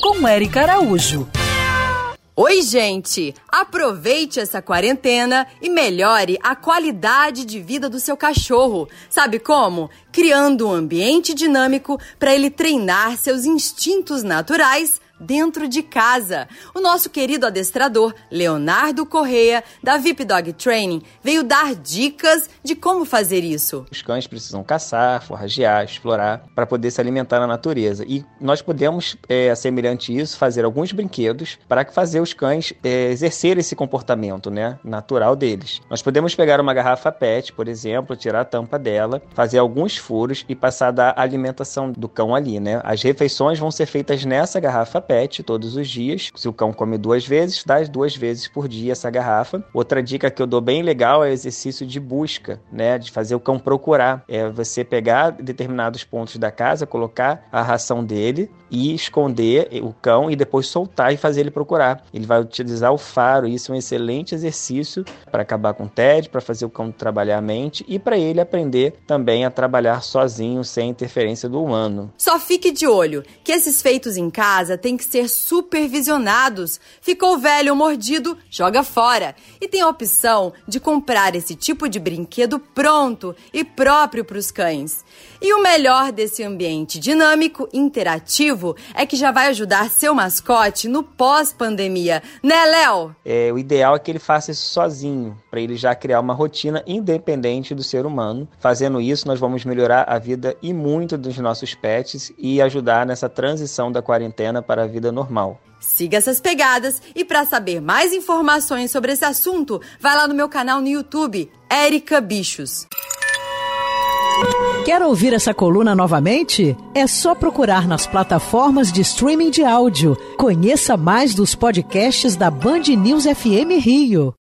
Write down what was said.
Com Eric Araújo. Oi, gente! Aproveite essa quarentena e melhore a qualidade de vida do seu cachorro. Sabe como? Criando um ambiente dinâmico para ele treinar seus instintos naturais dentro de casa. O nosso querido adestrador, Leonardo Correia, da VIP Dog Training, veio dar dicas de como fazer isso. Os cães precisam caçar, forragear, explorar para poder se alimentar na natureza. E nós podemos, é, semelhante isso, fazer alguns brinquedos para fazer os cães é, exercer esse comportamento né, natural deles. Nós podemos pegar uma garrafa PET, por exemplo, tirar a tampa dela, fazer alguns furos e passar da alimentação do cão ali. Né? As refeições vão ser feitas nessa garrafa PET todos os dias. Se o cão come duas vezes, dá duas vezes por dia essa garrafa. Outra dica que eu dou bem legal é o exercício de busca, né? De fazer o cão procurar. É você pegar determinados pontos da casa, colocar a ração dele e esconder o cão e depois soltar e fazer ele procurar. Ele vai utilizar o faro, isso é um excelente exercício para acabar com o TED, para fazer o cão trabalhar a mente e para ele aprender também a trabalhar sozinho, sem interferência do humano. Só fique de olho que esses feitos em casa têm que ser supervisionados. Ficou velho ou mordido, joga fora. E tem a opção de comprar esse tipo de brinquedo pronto e próprio para os cães. E o melhor desse ambiente dinâmico, interativo, é que já vai ajudar seu mascote no pós-pandemia, né, Léo? É, o ideal é que ele faça isso sozinho, para ele já criar uma rotina independente do ser humano. Fazendo isso, nós vamos melhorar a vida e muito dos nossos pets e ajudar nessa transição da quarentena para a vida normal. Siga essas pegadas e para saber mais informações sobre esse assunto, vai lá no meu canal no YouTube, Érica Bichos. Quer ouvir essa coluna novamente? É só procurar nas plataformas de streaming de áudio. Conheça mais dos podcasts da Band News FM Rio.